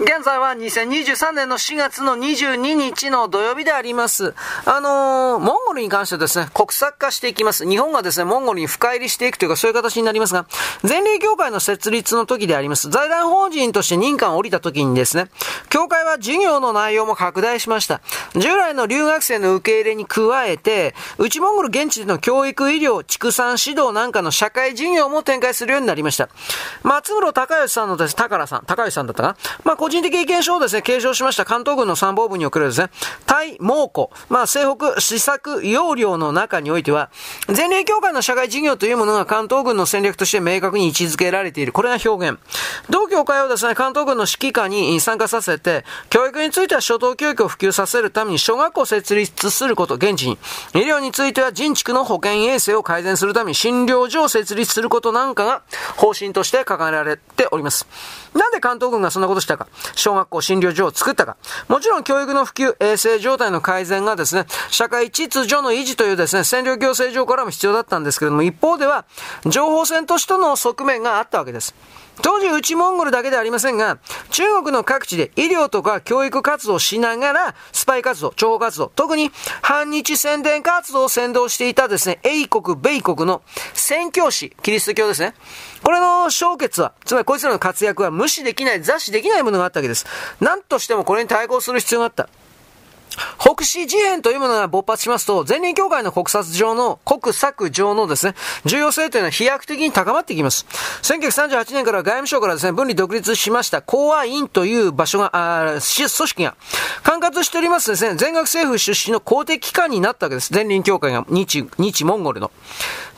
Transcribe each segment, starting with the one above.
現在は2023年の4月の22日の土曜日であります。あのー、モンゴルに関してですね、国策化していきます。日本がですね、モンゴルに深入りしていくというか、そういう形になりますが、前例協会の設立の時であります。財団法人として認可を降りた時にですね、協会は授業の内容も拡大しました。従来の留学生の受け入れに加えて、内モンゴル現地での教育、医療、畜産指導なんかの社会事業も展開するようになりました。松室隆義さんのです、高良さん、高義さんだったかなまあ、個人的意見書をですね、継承しました関東軍の参謀部におけるですね、対猛虎、まあ、西北施策要領の中においては、前例協会の社会事業というものが関東軍の戦略として明確に位置づけられている。これが表現。同協会をですね、関東軍の指揮下に参加させて、教育については初等教育を普及させるために小学校を設立すること、現地に。医療については人畜の保健衛生を改善するために診療所を設立することなんかが方針として掲げられております。なんで関東軍がそんなことしたか。小学校診療所を作ったか。もちろん教育の普及、衛生状態の改善がですね、社会秩序の維持というですね、占領行政上からも必要だったんですけれども、一方では、情報戦としての側面があったわけです。当時、内モンゴルだけではありませんが、中国の各地で医療とか教育活動をしながら、スパイ活動、諜報活動、特に反日宣伝活動を先導していたですね、英国、米国の宣教師、キリスト教ですね。これの消結は、つまりこいつらの活躍は無視できない、雑視できないものがあったわけです。何としてもこれに対抗する必要があった。北市事変というものが勃発しますと、前輪協会の国策上の、国策上のですね、重要性というのは飛躍的に高まっていきます。1938年から外務省からですね、分離独立しました公安院という場所が、あ組織が、管轄しておりますですね、全学政府出身の公的機関になったわけです。前輪協会が、日、日モンゴルの。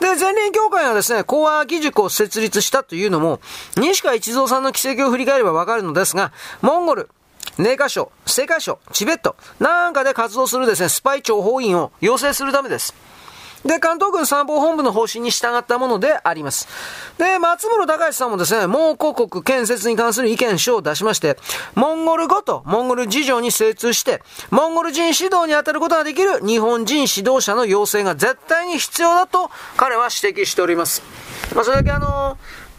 で、前輪協会がですね、公安義塾を設立したというのも、西川一蔵さんの奇跡を振り返ればわかるのですが、モンゴル、寧夏省、青海省、チベットなんかで活動するですね、スパイ諜報員を養成するためです。で、関東軍参謀本部の方針に従ったものであります。で、松室隆さんもですね、蒙古国建設に関する意見書を出しまして、モンゴル語とモンゴル事情に精通して、モンゴル人指導に当たることができる日本人指導者の要請が絶対に必要だと彼は指摘しております。まあ、それだけあのー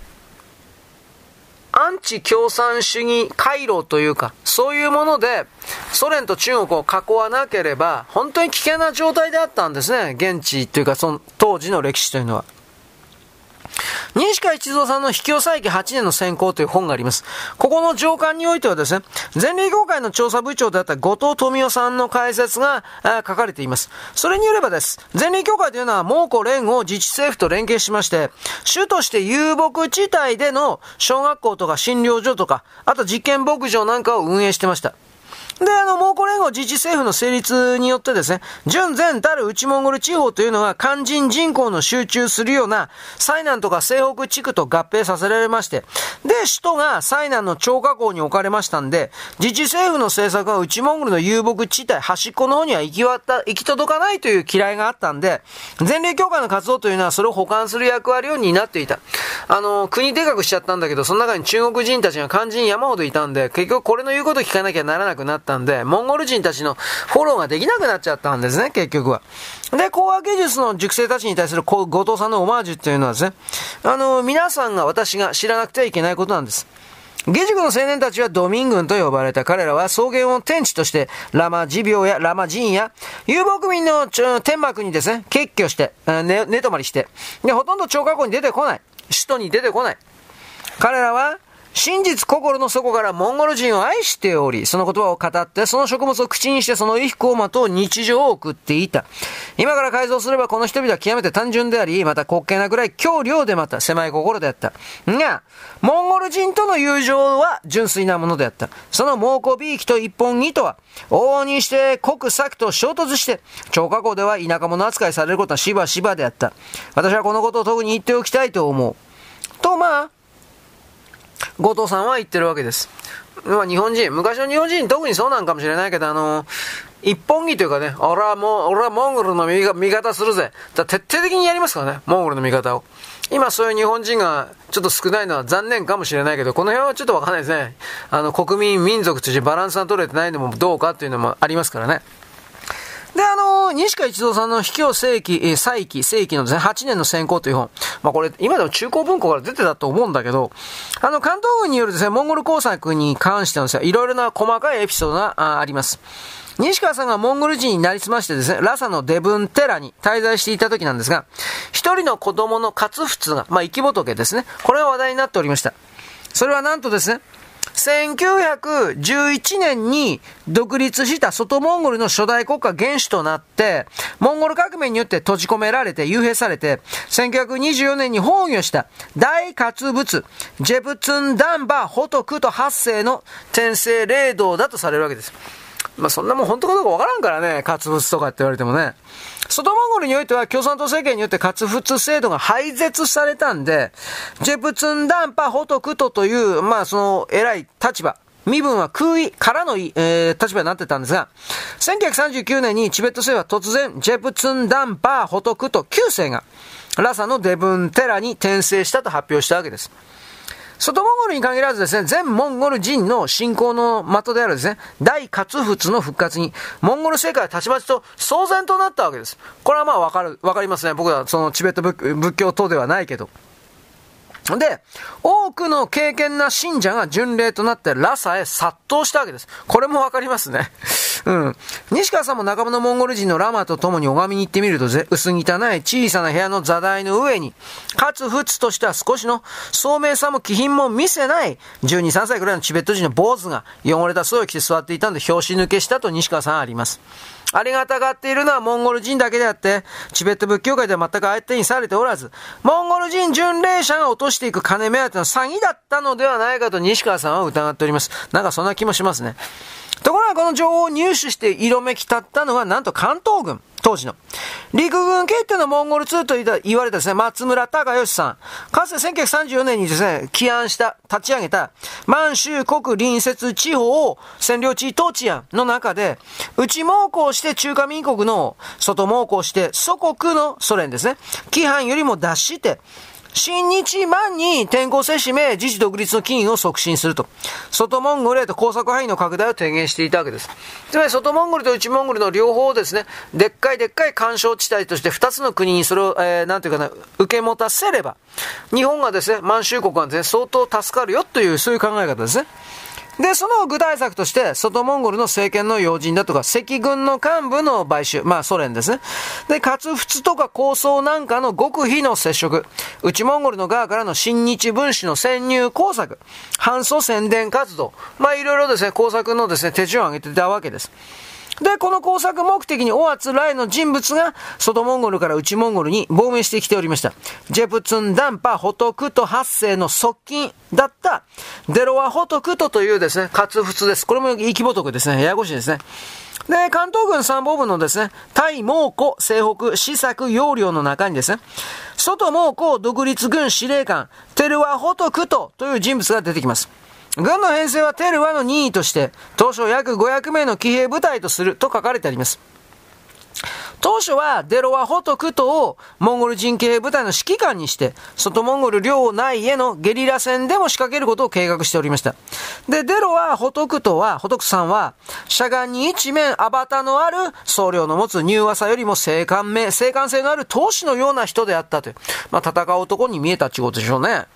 アンチ共産主義回路というか、そういうもので、ソ連と中国を囲わなければ、本当に危険な状態であったんですね。現地というか、その当時の歴史というのは。西川一蔵さんの引き押さえ8年の選考という本があります。ここの上官においてはですね、前例協会の調査部長であった後藤富夫さんの解説が書かれています。それによればです。前例協会というのは蒙古連合自治政府と連携しまして、主として遊牧地帯での小学校とか診療所とか、あと実験牧場なんかを運営してました。で、あの、蒙古連合自治政府の成立によってですね、純然たる内モンゴル地方というのは肝心人口の集中するような、西南とか西北地区と合併させられまして、で、首都が西南の超過港に置かれましたんで、自治政府の政策は内モンゴルの遊牧地帯、端っこの方には行き渡、行き届かないという嫌いがあったんで、前例協会の活動というのはそれを補完する役割を担っていた。あの、国でかくしちゃったんだけど、その中に中国人たちが肝心山ほどいたんで、結局これの言うこと聞かなきゃならなくなったったんで、モンゴル人たちのフォローができなくなっちゃったんですね、結局は。で、講和芸術の塾生たちに対する後藤さんのオマージュっていうのはですね、あの、皆さんが私が知らなくてはいけないことなんです。下塾の青年たちはドミン軍と呼ばれた彼らは草原を天地としてラマ持病やラマ人や遊牧民の天幕にですね、結居して、寝、寝泊まりして、で、ほとんど超過去に出てこない。首都に出てこない。彼らは真実心の底からモンゴル人を愛しており、その言葉を語って、その食物を口にしてその衣服をまとう日常を送っていた。今から改造すればこの人々は極めて単純であり、また滑稽なくらい強量でまた狭い心であった。が、モンゴル人との友情は純粋なものであった。その猛虎ビーキと一本木とは、往々にして国策と衝突して、超過去では田舎者扱いされることはしばしばであった。私はこのことを特に言っておきたいと思う。と、まあ、後藤さんは言ってるわけです。まあ、日本人、昔の日本人、特にそうなんかもしれないけど、あの一本木というかね、俺はもう、俺はモンゴルの味方するぜ。だ徹底的にやりますからね、モンゴルの味方を。今そういう日本人がちょっと少ないのは残念かもしれないけど、この辺はちょっとわかんないですね。あの、国民、民族としてバランスが取れてないのもどうかっていうのもありますからね。で、あの西川一郎さんの秘境世紀、え、再起、世紀のですね、8年の先行という本。まあこれ、今でも中高文庫から出てたと思うんだけど、あの、関東軍によるですね、モンゴル工作に関してのですね、いろいろな細かいエピソードがああります。西川さんがモンゴル人になりすましてですね、ラサのデブンテラに滞在していた時なんですが、一人の子供のカツフツが、まあ、生き仏ですね。これが話題になっておりました。それはなんとですね、1911年に独立した外モンゴルの初代国家元首となって、モンゴル革命によって閉じ込められて、幽閉されて、1924年に崩御した大活物、ジェプツンダンバホトクと発生の天聖霊道だとされるわけです。まあそんなもん本当かどうかわからんからね、活物とかって言われてもね。外モンゴルにおいては共産党政権によって活物制度が廃絶されたんで、ジェプツンダンパホトクトという、まあその偉い立場、身分は空位からの、えー、立場になってたんですが、1939年にチベット政府は突然、ジェプツンダンパーホトクト9世が、ラサのデブンテラに転生したと発表したわけです。外モンゴルに限らずですね、全モンゴル人の信仰の的であるですね、大活仏の復活に、モンゴル世界はたちまちと騒然となったわけです。これはまあわかる、わかりますね。僕はそのチベット仏教等ではないけど。で、多くの敬虔な信者が巡礼となってラサへ殺到したわけです。これもわかりますね。うん。西川さんも仲間のモンゴル人のラマと共に拝みに行ってみると、薄汚い小さな部屋の座台の上に、かつふつとしては少しの聡明さも気品も見せない、12、3歳くらいのチベット人の坊主が汚れた巣を着て座っていたんで、拍子抜けしたと西川さんあります。ありがたがっているのはモンゴル人だけであって、チベット仏教界では全く相手にされておらず、モンゴル人巡礼者が落としていく金目当ての詐欺だったのではないかと西川さんは疑っております。なんかそんな気もしますね。ところがこの情報を入手して色めき立ったのはなんと関東軍。当時の。陸軍決定のモンゴル2と言われたですね、松村隆義さん。かつて1934年にですね、起案した、立ち上げた、満州国隣接地方を占領地統治案の中で、内猛攻して中華民国の外猛攻して祖国のソ連ですね、規範よりも脱して、新日満に転校せしめ、自治独立の機運を促進すると。外モンゴルへと工作範囲の拡大を提言していたわけです。つまり外モンゴルと内モンゴルの両方をですね、でっかいでっかい干渉地帯として二つの国にそれを、えー、なんていうかな、受け持たせれば、日本がですね、満州国はですね、相当助かるよという、そういう考え方ですね。で、その具体策として、外モンゴルの政権の要人だとか、赤軍の幹部の買収、まあソ連ですね。で、活仏とか構想なんかの極秘の接触、内モンゴルの側からの新日分子の潜入工作、反祖宣伝活動、まあいろいろですね、工作のですね、手順を挙げてたわけです。で、この工作目的にオアツライの人物が、外モンゴルから内モンゴルに亡命してきておりました。ジェプツンダンパホトクト発生の側近だった、デロワホトクトというですね、活仏です。これも生き仏ですね。ややこしいですね。で、関東軍参謀部のですね、対猛虎西北施策要領の中にですね、外猛虎独立軍司令官、テルワホトクトという人物が出てきます。軍の編成はテルワの任意として、当初約500名の騎兵部隊とすると書かれてあります。当初はデロワホトクトをモンゴル人騎兵部隊の指揮官にして、外モンゴル領内へのゲリラ戦でも仕掛けることを計画しておりました。で、デロワホトクトは、ホトクさんは、しゃがに一面アバターのある僧侶の持つ柔和さよりも性感、性感性のある闘士のような人であったという。まあ、戦う男に見えたってことでしょうね。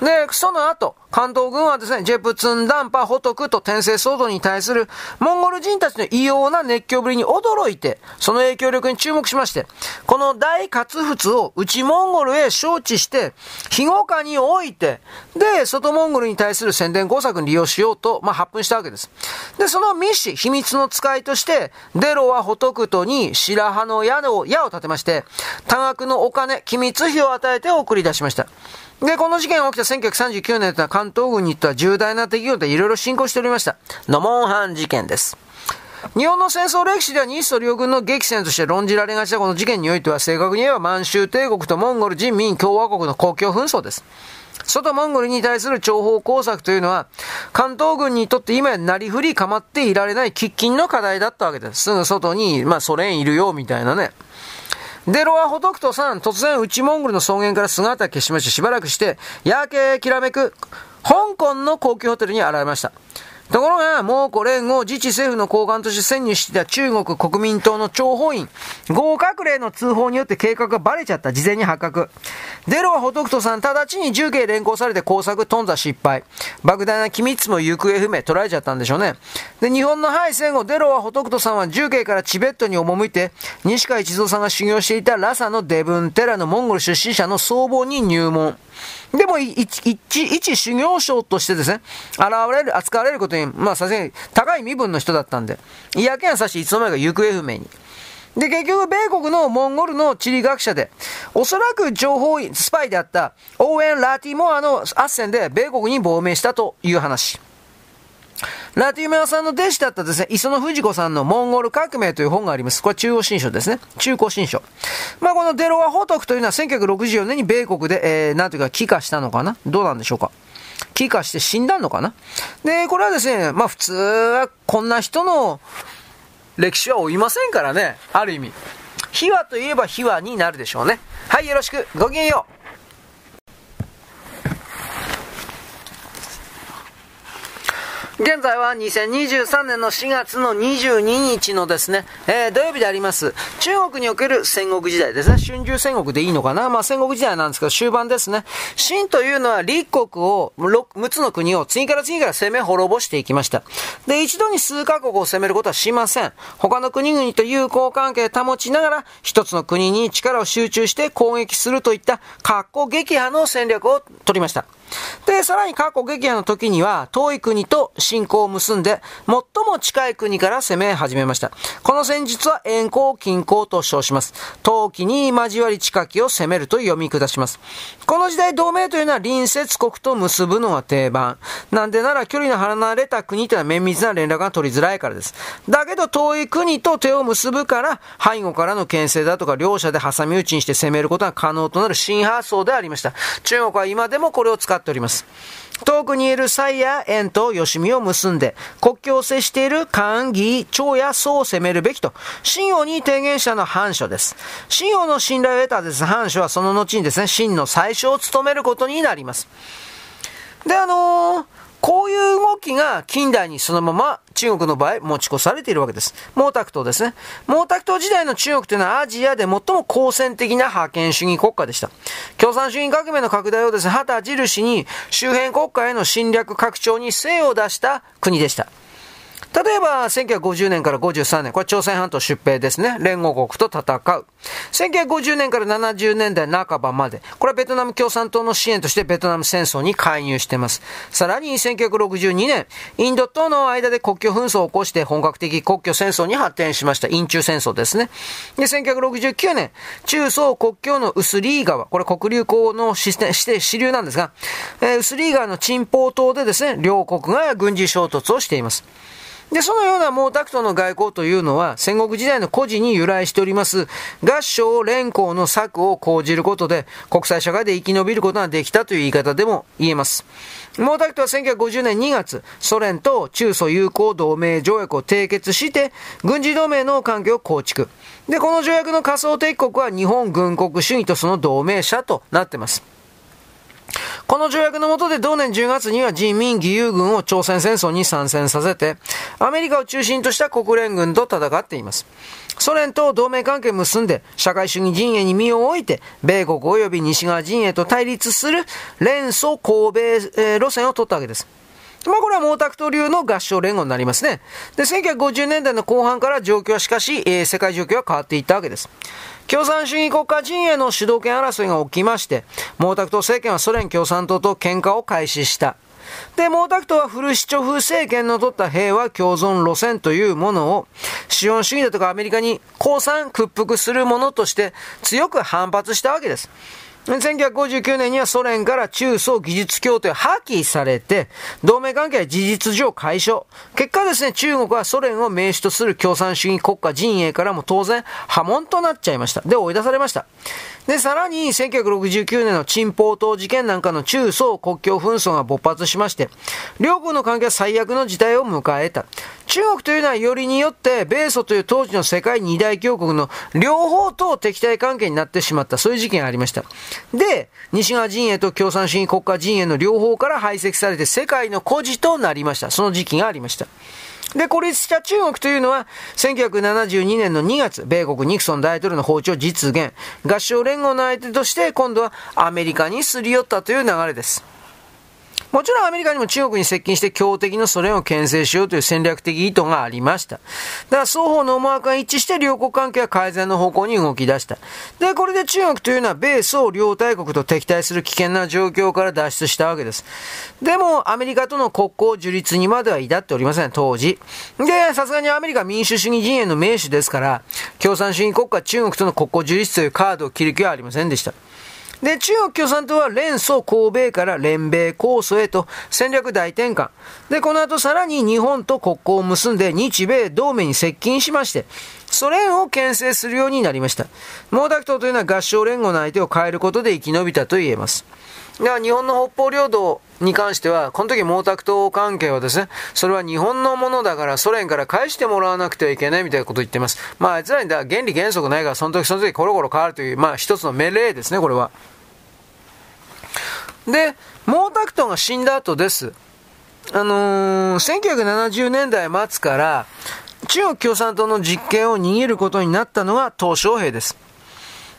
で、その後、関東軍はですね、ジェプツンダンパホトクと転生騒動に対するモンゴル人たちの異様な熱狂ぶりに驚いて、その影響力に注目しまして、この大活仏を内モンゴルへ招致して、庇護下に置いて、で、外モンゴルに対する宣伝工作に利用しようと、まあ、発奮したわけです。で、その密使、秘密の使いとして、デロはホトクトに白羽の矢を、矢を立てまして、多額のお金、機密費を与えて送り出しました。で、この事件が起きた1939年というのは関東軍にとは重大な出来事でいろいろ進行しておりました。ノモンハン事件です。日本の戦争歴史では日ソ両軍の激戦として論じられがちなこの事件においては正確に言えば満州帝国とモンゴル人民共和国の公共紛争です。外モンゴルに対する諜報工作というのは、関東軍にとって今やなりふり構っていられない喫緊の課題だったわけです。すぐ外に、まあソ連いるよ、みたいなね。でロアホトクトさん、突然内モンゴルの草原から姿消しまして、しばらくして、夜景きらめく、香港の高級ホテルに現れました。ところが、蒙古連合自治政府の高官として潜入していた中国国民党の諜報員、合格令の通報によって計画がバレちゃった。事前に発覚。デロはホトクトさん、直ちに重慶連行されて工作頓挫失敗。莫大な機密も行方不明、捉えちゃったんでしょうね。で、日本の敗戦後、デロはホトクトさんは重慶からチベットに赴いて、西川一蔵さんが修行していたラサのデブン寺のモンゴル出身者の僧帽に入門。でも、一、一、一修行僧としてですね、現れる、扱われることに、まあ、さすがに高い身分の人だったんで、嫌気がさし、いつの間にか行方不明に。で、結局、米国のモンゴルの地理学者で、おそらく情報スパイであったオーエン・ラティモアの斡旋で米国に亡命したという話。ラティメアさんの弟子だったですね、磯野藤子さんのモンゴル革命という本があります。これ中央新書ですね。中古新書。まあこのデロワホトクというのは1964年に米国で、えー、なんていうか帰化したのかな？どうなんでしょうか？帰化して死んだのかな？で、これはですね、まあ普通はこんな人の歴史は追いませんからね。ある意味。秘話といえば秘話になるでしょうね。はい、よろしく。ごきげんよう。現在は2023年の4月の22日のですね、えー、土曜日であります。中国における戦国時代ですね。春秋戦国でいいのかな？まあ戦国時代なんですけど、終盤ですね。秦というのは立国を、6つの国を次から次から攻め滅ぼしていきました。で、一度に数カ国を攻めることはしません。他の国々と友好関係を保ちながら、一つの国に力を集中して攻撃するといった、格好撃破の戦略を取りました。で、さらに過去撃破の時には、遠い国と侵攻を結んで、最も近い国から攻め始めました。この戦術は遠行近行と称します。冬季に交わり近きを攻めると読み下します。この時代同盟というのは隣接国と結ぶのが定番。なんでなら距離の離れた国というのは綿密な連絡が取りづらいからです。だけど遠い国と手を結ぶから、背後からの牽制だとか両者で挟み撃ちにして攻めることが可能となる新発想でありました。中国は今でもこれを使っております。遠くにいる蔡や縁と吉見を結んで、国境を接している漢、義、長や宋を攻めるべきと、信用に提言したのは藩書です。信用の信頼を得たです、藩書はその後にですね、真の最初を務めることになります。で、あのーこういう動きが近代にそのまま中国の場合持ち越されているわけです。毛沢東ですね。毛沢東時代の中国というのはアジアで最も好戦的な覇権主義国家でした。共産主義革命の拡大をですね、旗印に周辺国家への侵略拡張に精を出した国でした。例えば、1950年から53年、これ朝鮮半島出兵ですね。連合国と戦う。1950年から70年代半ばまで、これはベトナム共産党の支援としてベトナム戦争に介入しています。さらに1962年、インドとの間で国境紛争を起こして本格的国境戦争に発展しました。印中戦争ですね。で、1969年、中宋国境のウスリー川、これ黒竜江のして支流なんですが、えー、ウスリー川の陳宝島でですね、両国が軍事衝突をしています。で、そのような毛沢東の外交というのは、戦国時代の故事に由来しております、合唱連行の策を講じることで、国際社会で生き延びることができたという言い方でも言えます。毛沢東は1950年2月、ソ連と中ソ友好同盟条約を締結して、軍事同盟の関係を構築。で、この条約の仮想敵国は日本軍国主義とその同盟者となっています。この条約の下で同年10月には人民義勇軍を朝鮮戦争に参戦させて、アメリカを中心とした国連軍と戦っています。ソ連と同盟関係を結んで、社会主義陣営に身を置いて、米国及び西側陣営と対立する連祖神米、路線を取ったわけです。まあこれは毛沢東流の合唱連合になりますね。で、1950年代の後半から状況はしかし、えー、世界状況は変わっていったわけです。共産主義国家陣営の主導権争いが起きまして、毛沢東政権はソ連共産党と喧嘩を開始した。で、毛沢東はフルシチョフ政権の取った平和共存路線というものを、資本主義だとかアメリカに降参屈服するものとして強く反発したわけです。1959年にはソ連から中層技術協定破棄されて、同盟関係は事実上解消。結果ですね、中国はソ連を名手とする共産主義国家陣営からも当然波紋となっちゃいました。で、追い出されました。で、さらに1969年の陳宝島事件なんかの中宋国境紛争が勃発しまして、両国の関係は最悪の事態を迎えた。中国というのはよりによって米ソという当時の世界二大強国の両方と敵対関係になってしまった、そういう事件がありました。で、西側陣営と共産主義国家陣営の両方から排斥されて世界の孤児となりました。その時期がありました。で、孤立した中国というのは、1972年の2月、米国ニクソン大統領の訪朝実現、合唱連合の相手として、今度はアメリカにすり寄ったという流れです。もちろんアメリカにも中国に接近して強敵のソ連を牽制しようという戦略的意図がありました。だから双方の思惑が一致して両国関係は改善の方向に動き出した。で、これで中国というのは米ソ両大国と敵対する危険な状況から脱出したわけです。でも、アメリカとの国交樹立にまでは至っておりません、当時。で、さすがにアメリカ民主主義陣営の名手ですから、共産主義国家中国との国交樹立というカードを切る気はありませんでした。で、中国共産党は連祖神戸から連米構想へと戦略大転換。で、この後さらに日本と国交を結んで日米同盟に接近しまして、ソ連を牽制するようになりました。毛沢東というのは合唱連合の相手を変えることで生き延びたと言えます。では日本の北方領土に関しては、この時毛沢東関係はですね、それは日本のものだからソ連から返してもらわなくてはいけないみたいなことを言ってます。まあ、あいつらにだ原理原則ないから、その時その時コロコロ変わるという、まあ一つの命令ですね、これは。で、毛沢東が死んだ後です。あのー、1970年代末から、中国共産党の実権を握ることになったのが鄧小平です。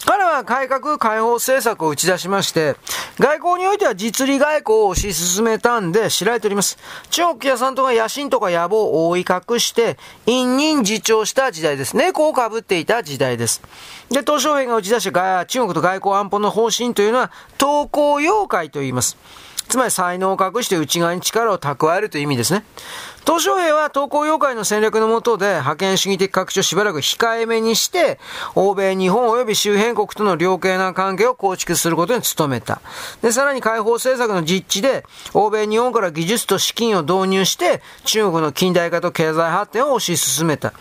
彼は改革開放政策を打ち出しまして、外交においては実利外交を推し進めたんで知られております。中国共産党が野心とか野望を覆い隠して、隠忍自重した時代です。猫をかぶっていた時代です。で、鄧小平が打ち出した中国と外交安保の方針というのは、東高妖怪と言います。つまり才能を隠して内側に力を蓄えるという意味ですね。東小平は東高妖怪の戦略の下で覇権主義的拡張をしばらく控えめにして、欧米、日本及び周辺国との良好な関係を構築することに努めた。で、さらに解放政策の実地で、欧米、日本から技術と資金を導入して、中国の近代化と経済発展を推し進めた。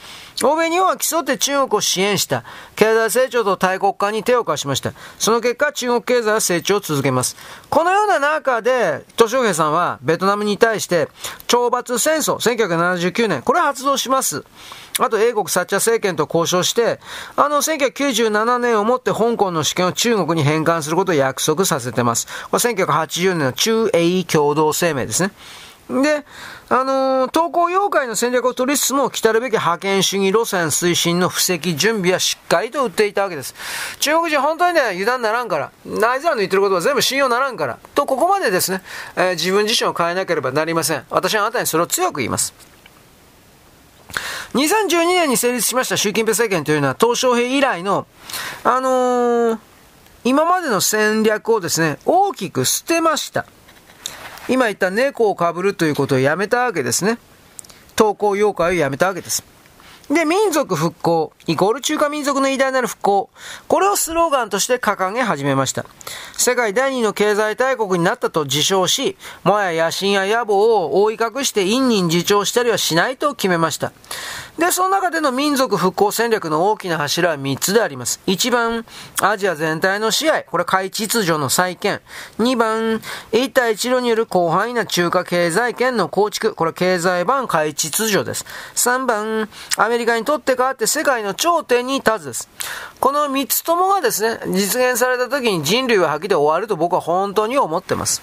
欧米日本は競って中国を支援した。経済成長と大国化に手を貸しました。その結果、中国経済は成長を続けます。このような中で、都小平さんはベトナムに対して、懲罰戦争、1979年、これ発動します。あと、英国サッチャー政権と交渉して、あの、1997年をもって香港の主権を中国に返還することを約束させてます。これ1980年の中英共同声明ですね。で、あのー、投稿妖怪の戦略を取りつつも、来るべき覇権主義路線推進の布石準備はしっかりと打っていたわけです。中国人本当にね、油断ならんから、あいつらの言ってることは全部信用ならんから、と、ここまでですね、えー、自分自身を変えなければなりません。私はあなたにそれを強く言います。2012年に成立しました習近平政権というのは、鄧小平以来の、あのー、今までの戦略をですね、大きく捨てました。今言った猫をかぶるということをやめたわけですね。投稿妖怪をやめたわけです。で、民族復興、イコール中華民族の偉大なる復興。これをスローガンとして掲げ始めました。世界第二の経済大国になったと自称し、もや野心や野望を覆い隠して陰人自重したりはしないと決めました。で、その中での民族復興戦略の大きな柱は3つであります。1番、アジア全体の支配。これ、海秩序の再建。2番、一帯一路による広範囲な中華経済圏の構築。これ、経済版海秩序です。3番、アメリカにとって変わって世界の頂点に立つです。この3つともがですね、実現された時に人類は吐きで終わると僕は本当に思ってます。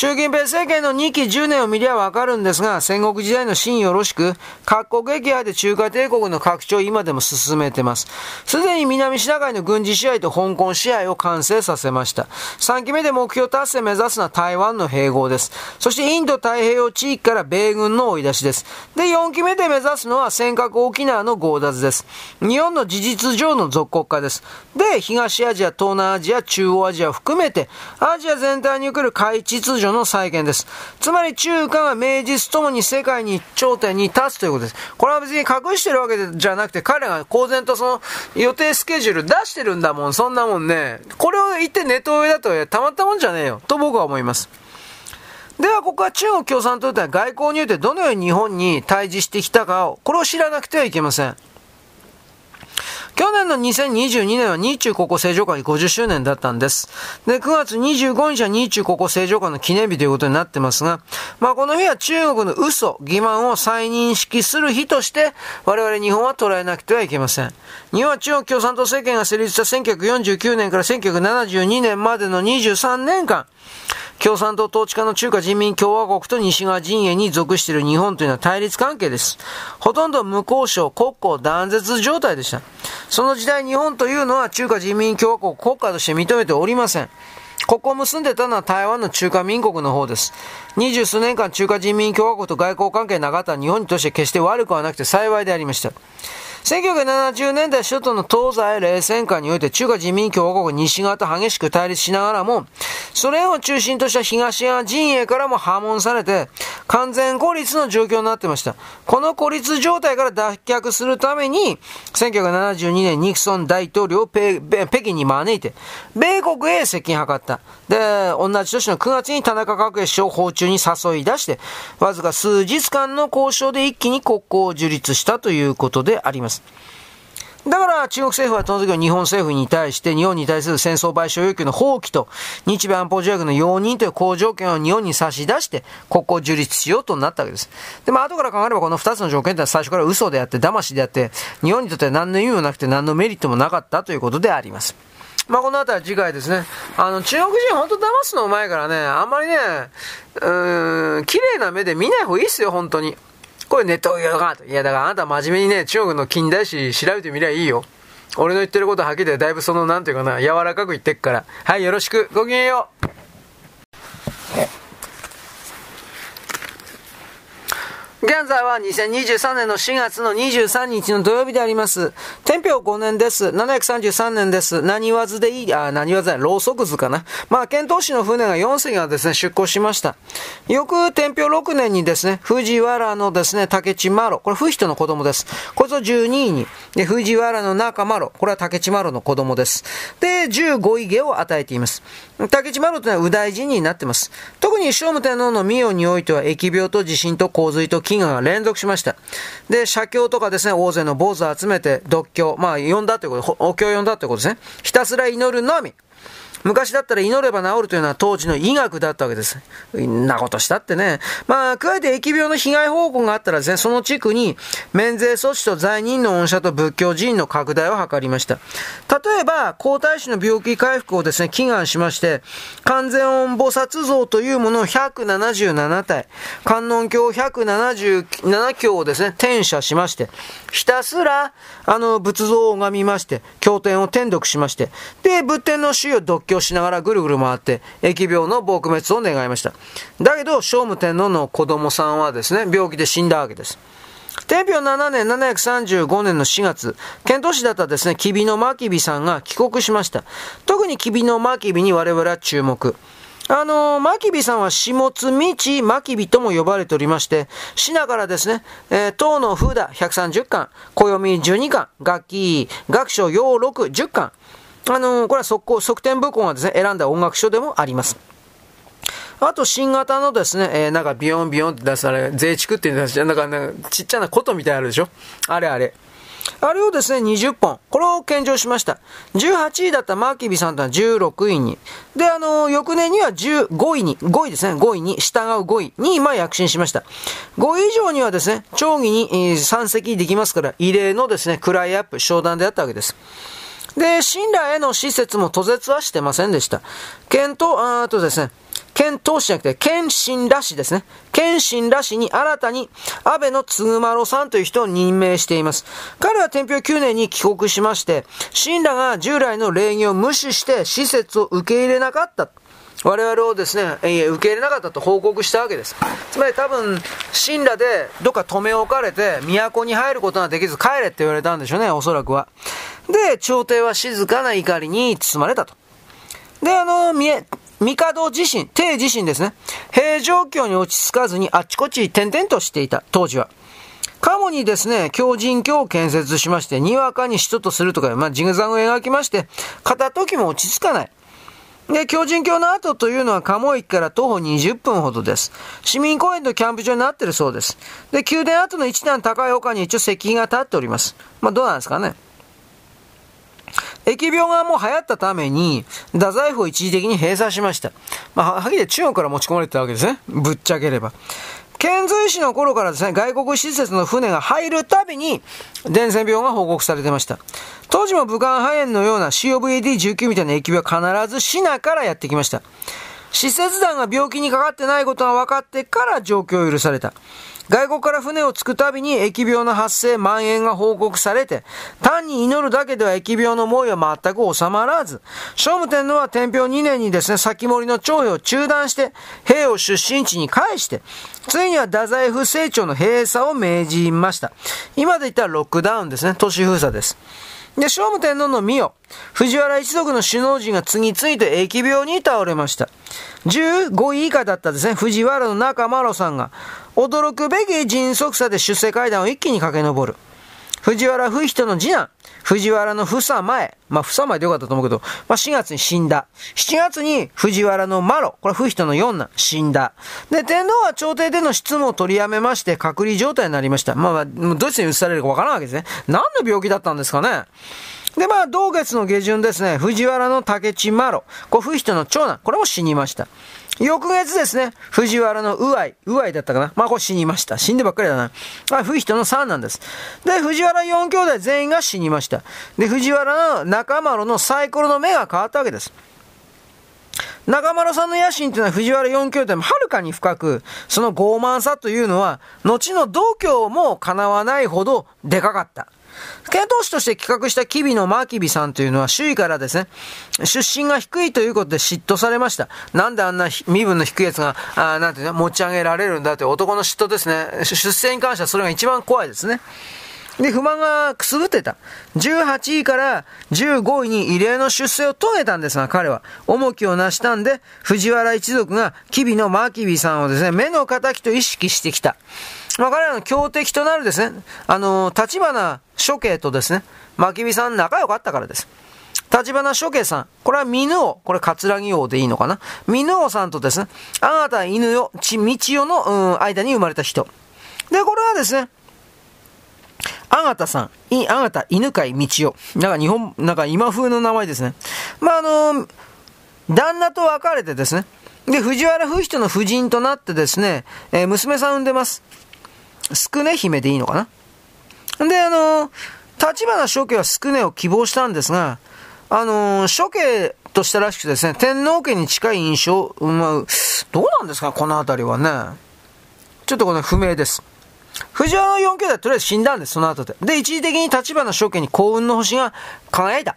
習近平政権の2期10年を見りゃわかるんですが、戦国時代の真よろしく、各国撃破で中華帝国の拡張を今でも進めてます。すでに南シナ海の軍事支配と香港支配を完成させました。3期目で目標達成目指すのは台湾の併合です。そしてインド太平洋地域から米軍の追い出しです。で、4期目で目指すのは尖閣沖縄の強奪です。日本の事実上の属国化です。で、東アジア、東南アジア、中央アジアを含めて、アジア全体における海秩序の再建です。つまり中華が名実ともに世界に頂点に立つということです。これは別に隠してるわけじゃなくて、彼が公然とその予定スケジュール出してるんだもん、そんなもんね。これを言ってネット上だとたまったもんじゃねえよ、と僕は思います。では、ここは中国共産党とは外交においてどのように日本に対峙してきたかを、これを知らなくてはいけません。去年の2022年は日中国交正常化50周年だったんです。で、9月25日は日中国交正常化の記念日ということになってますが、まあこの日は中国の嘘、欺瞞を再認識する日として、我々日本は捉えなくてはいけません。日本は中国共産党政権が成立した1949年から1972年までの23年間、共産党統治下の中華人民共和国と西側陣営に属している日本というのは対立関係です。ほとんど無交渉、国交断絶状態でした。その時代日本というのは中華人民共和国国家として認めておりません。ここを結んでたのは台湾の中華民国の方です。二十数年間中華人民共和国と外交関係なかった日本にとして決して悪くはなくて幸いでありました。1970年代首都の東西冷戦下において中華人民共和国西側と激しく対立しながらも、ソ連を中心とした東側陣営からも破門されて、完全孤立の状況になってました。この孤立状態から脱却するために、1972年ニクソン大統領を北京に招いて、米国へ接近を図った。で、同じ年の9月に田中角栄首相を訪中に誘い出して、わずか数日間の交渉で一気に国交を樹立したということであります。だから中国政府はその時は日本政府に対して日本に対する戦争賠償要求の放棄と日米安保条約の容認という好条件を日本に差し出して国交樹立しようとなったわけです。で、も後から考えればこの二つの条件ってのは最初から嘘であって騙しであって日本にとっては何の意味もなくて何のメリットもなかったということであります。まあ、この辺りは次回ですね。あの、中国人本当騙すのうまいからね、あんまりね、うーん、綺麗な目で見ない方がいいっすよ、本当に。これネットがかと。いや、だからあなた真面目にね、中国の近代史調べてみりゃいいよ。俺の言ってることはっきりでだいぶその、なんていうかな、柔らかく言ってっから。はい、よろしく。ごきげんよう。現在は2023年の4月の23日の土曜日であります。天平5年です。733年です。何わずでいい、あ、何わずだ、ろうそく図かな。まあ、遣唐使の船が4隻がですね、出港しました。翌天平6年にですね、藤原のですね、竹地麻呂。これ、不人の子供です。こいつを12位に。で、藤原の中麻呂。これは竹地丸の子供です。で、15位下を与えています。竹地丸というのは右大臣になっています。特に聖武天皇の御代においては、疫病と地震と洪水と飢餓が連続しました。で、写経とかですね、大勢の坊主を集めて、独教、まあ、呼んだということ、お経を呼んだということですね。ひたすら祈るのみ。昔だったら祈れば治るというのは当時の医学だったわけです。んなことしたってね。まあ、加えて疫病の被害報告があったらですね、その地区に免税措置と罪人の恩赦と仏教寺院の拡大を図りました。例えば、皇太子の病気回復をですね、祈願しまして、完全音菩薩像というものを177体、観音経177経をですね、転写しまして、ひたすら、あの、仏像を拝みまして、経典を転読しまして、で、仏典の主を読狂しながらぐるぐる回って、疫病の撲滅を願いました。だけど、聖武天皇の子供さんはですね、病気で死んだわけです。天平7年735年の4月、遣唐使だったですね、吉備の真備さんが帰国しました。特に吉備の真備に我々は注目。あのー、マキビさんは下津道マキビとも呼ばれておりまして、品からですね、えー、唐の風だ130巻、暦12巻、楽器、学書要録10巻、あのー、これは速攻、側転部校がですね、選んだ音楽書でもあります。あと、新型のですね、えー、なんかビヨンビヨンって出され、税畜っていうのなん、なんかちっちゃな琴みたいなあるでしょ？あれあれ。あれをですね、20本。これを献上しました。18位だったマーキビさんとは16位に。で、あの、翌年には15位に、5位ですね、5位に、従う5位に、まあ、躍進しました。5位以上にはですね、町議に、えー、参席できますから、異例のですね、クライアップ、商談であったわけです。で、信羅への施設も途絶はしてませんでした。検討、あとですね、県党氏じゃなくて、県新らしですね。県新らしに新たに安倍のつぐまろさんという人を任命しています。彼は天平9年に帰国しまして、神羅が従来の礼儀を無視して施設を受け入れなかった。我々をですね、え受け入れなかったと報告したわけです。つまり多分、神羅でどっか止め置かれて、都に入ることができず帰れって言われたんでしょうね、おそらくは。で、朝廷は静かな怒りに包まれたと。で、あの、見え、帝自身、帝自身ですね、平状況に落ち着かずにあっちこっち転々としていた、当時は。鴨にですね、強人教を建設しまして、にわかに首都とするとか、まあ、ジグザグを描きまして、片時も落ち着かない。で、狂人橋の後というのは鴨駅から徒歩20分ほどです。市民公園とキャンプ場になってるそうです。で、宮殿跡の一段高い丘に一応石碑が立っております。まあ、どうなんですかね。疫病がもう流行ったために、太宰府を一時的に閉鎖しました。まあ、はっきり中国から持ち込まれてたわけですね。ぶっちゃければ。遣隋使の頃からですね、外国施設の船が入るたびに、伝染病が報告されてました。当時も武漢肺炎のような COVD-19 みたいな疫病は必ずシナからやってきました。施設団が病気にかかってないことが分かってから状況を許された。外国から船を着くたびに疫病の発生、蔓延が報告されて、単に祈るだけでは疫病の猛威は全く収まらず、聖武天皇は天平2年にですね、先森の徴兵を中断して、兵を出身地に返して、ついには太宰府成長の閉鎖を命じました。今で言ったらロックダウンですね、都市封鎖です。で、聖武天皇の御代、藤原一族の首脳陣が次々と疫病に倒れました。15位以下だったですね、藤原の中丸さんが、驚くべき迅速さで出世階段を一気に駆け上る。藤原不人の次男、藤原の房前、まあ、房前でよかったと思うけど、まあ、4月に死んだ。7月に藤原のマロ、これ不人の四男、死んだ。で、天皇は朝廷での執務を取りやめまして、隔離状態になりました。まあ、まあ、どっちに移されるかわからんわけですね。何の病気だったんですかね。で、まあ、同月の下旬ですね、藤原の竹地マロ、これ不人の長男、これも死にました。翌月ですね、藤原のうあい、うあいだったかな。まあこれ死にました。死んでばっかりだな。まあ、不人の3なんです。で、藤原4兄弟全員が死にました。で、藤原の中丸のサイコロの目が変わったわけです。中丸さんの野心というのは藤原4兄弟もはるかに深く、その傲慢さというのは、後の度胸も叶わないほどでかかった。検討士として企画したキビのマーキビさんというのは周囲からですね、出身が低いということで嫉妬されました。なんであんな身分の低いやつが、あなんていうの、持ち上げられるんだという男の嫉妬ですね。出世に関してはそれが一番怖いですね。で、不満がくすぶってた。18位から15位に異例の出世を遂げたんですが、彼は重きを成したんで、藤原一族が、キビのマーキビさんをですね、目の敵と意識してきた。まあ、彼らの強敵となるですね、あの、立花処刑とですね、牧美さん仲良かったからです。立花処刑さん。これは犬王。これ、桂木王でいいのかな？犬王さんとですね、あなた犬よ、ち、道代の、うん、間に生まれた人。で、これはですね、あがたさん、い、あがた犬飼道代。なんか日本、なんか今風の名前ですね。まあ、あの、旦那と別れてですね。で、藤原不人の夫人となってですね、えー、娘さん産んでます。すくね姫でいいのかな？で、あの、立花処刑はすくねを希望したんですが、あの、処刑としたらしくてですね、天皇家に近い印象、まあ、どうなんですか、この辺りはね。ちょっとこの不明です。藤原の4兄弟はとりあえず死んだんです、その後で。で、一時的に立花処刑に幸運の星が輝いた。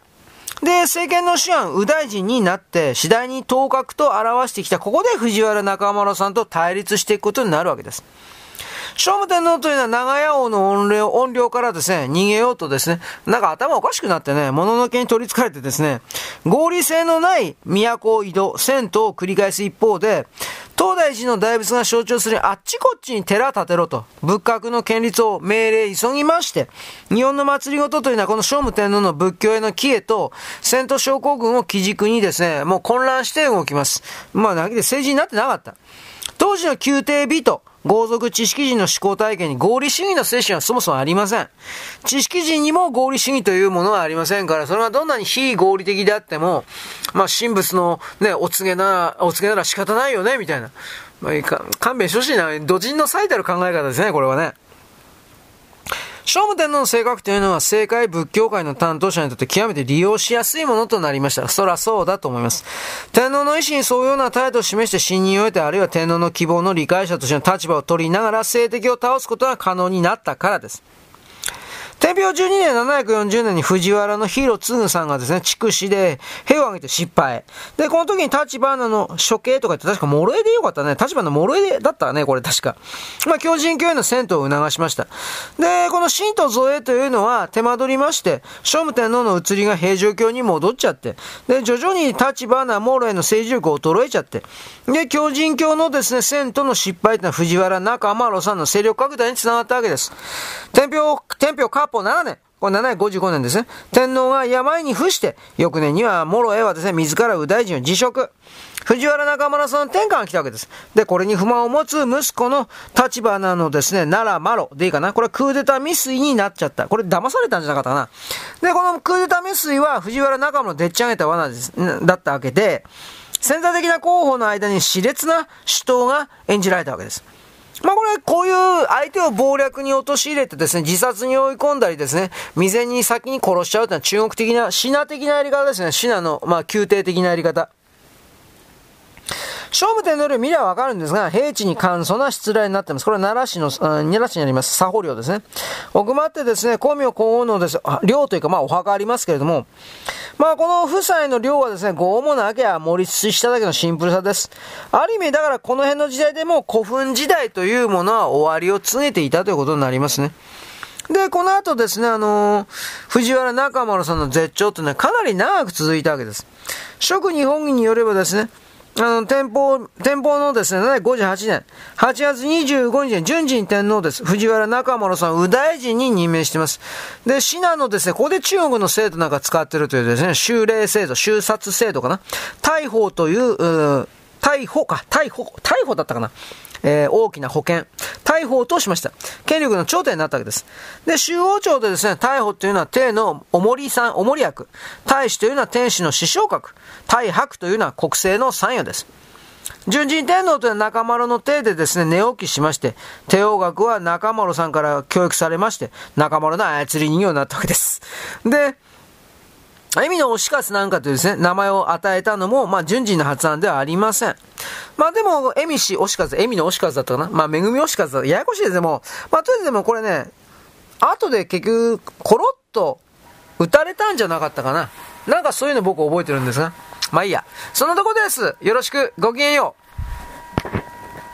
で、政権の主案、右大臣になって、次第に頭角と表してきた、ここで藤原中村さんと対立していくことになるわけです。聖武天皇というのは長屋王の音量、音量からですね、逃げようとですね、なんか頭おかしくなってね、物ののけに取り憑かれてですね、合理性のない都を移動、銭湯を繰り返す一方で、東大寺の大仏が象徴するあっちこっちに寺建てろと、仏閣の建立を命令急ぎまして、日本の祭りごとというのはこの聖武天皇の仏教への帰依と、戦闘症候群を基軸にですね、もう混乱して動きます。まあ、だけで政治になってなかった。当時の宮廷美と、豪族知識人の思考体験に合理主義の精神はそもそもありません。知識人にも合理主義というものはありませんから、それはどんなに非合理的であっても、まあ、神仏のね、お告げなら、お告げなら仕方ないよね、みたいな。まあ、勘弁してほしいな。土人の最たる考え方ですね、これはね。聖武天皇の性格というのは政界仏教界の担当者にとって極めて利用しやすいものとなりました。そらそうだと思います。天皇の意思に沿うような態度を示して信任を得て、あるいは天皇の希望の理解者としての立場を取りながら政敵を倒すことが可能になったからです。天平12年740年に藤原の広次さんがですね、筑紫で兵を挙げて失敗。で、この時に立花の処刑とか言って確か諸江でよかったね。立花諸江だったね、これ確か。まあ、狂人教への戦闘を促しました。で、この神と造営というのは手間取りまして、聖武天皇の移りが平城京に戻っちゃって、で、徐々に立花、諸江の政治力を衰えちゃって、で、狂人教のですね、戦闘の失敗というのは藤原中丸さんの勢力拡大につながったわけです。天平、天平カポ7年、これ755年ですね。天皇が病に伏して、翌年には、諸江はですね、自ら右大臣を辞職。藤原中村さんの天下が来たわけです。で、これに不満を持つ息子の立花のですね、奈良マロでいいかな。これはクーデター未遂になっちゃった。これ騙されたんじゃなかったかな。で、このクーデター未遂は藤原中村のでっち上げた罠です、だったわけで、潜在的な候補の間に熾烈な主闘が演じられたわけです。まあこれ、こういう相手を謀略に陥れてですね、自殺に追い込んだりですね、未然に先に殺しちゃうというのは中国的な、シナ的なやり方ですね。シナの、まあ宮廷的なやり方。聖武天皇陵見ればわかるんですが、平地に簡素な失礼になってます。これは奈良市の、奈良市にあります、佐保陵ですね。奥まってですね、光明皇后のです、陵というか、まあお墓ありますけれども、まあこの夫妻の量はですね、5主なきゃ盛り土しただけのシンプルさです。ある意味、だからこの辺の時代でも古墳時代というものは終わりを告げていたということになりますね。で、この後ですね、あのー、藤原中丸さんの絶頂というのはかなり長く続いたわけです。諸日本によればですね、あの、天保、天保のですね、58年、8月25日に順治天皇です。藤原中丸さん、右大臣に任命しています。で、信濃のですね、ここで中国の制度なんか使ってるというですね、修例制度、修殺制度かな。大法という、う逮捕か、逮捕、逮捕だったかな。えー、大きな保険、逮捕を通しました。権力の頂点になったわけです。で、周王朝でですね、逮捕というのは帝のおもりさん、おもり役、大使というのは天使の師匠格、大白というのは国政の参与です。純人天皇というのは中丸の帝でですね、寝起きしまして、帝王学は中丸さんから教育されまして、中丸の操り人形になったわけです。で、エミの推し活なんかというですね、名前を与えたのも、まあ、順次の発案ではありません。まあでも、エミ氏推し活、エミの推し活だったかなまあ、めぐみ推し活だややこしいですでも、まあ、とりあえずでもこれね、後で結局、コロッと、打たれたんじゃなかったかななんかそういうの僕覚えてるんですが。まあいいや。そんなとこです。よろしく、ごきげんよう。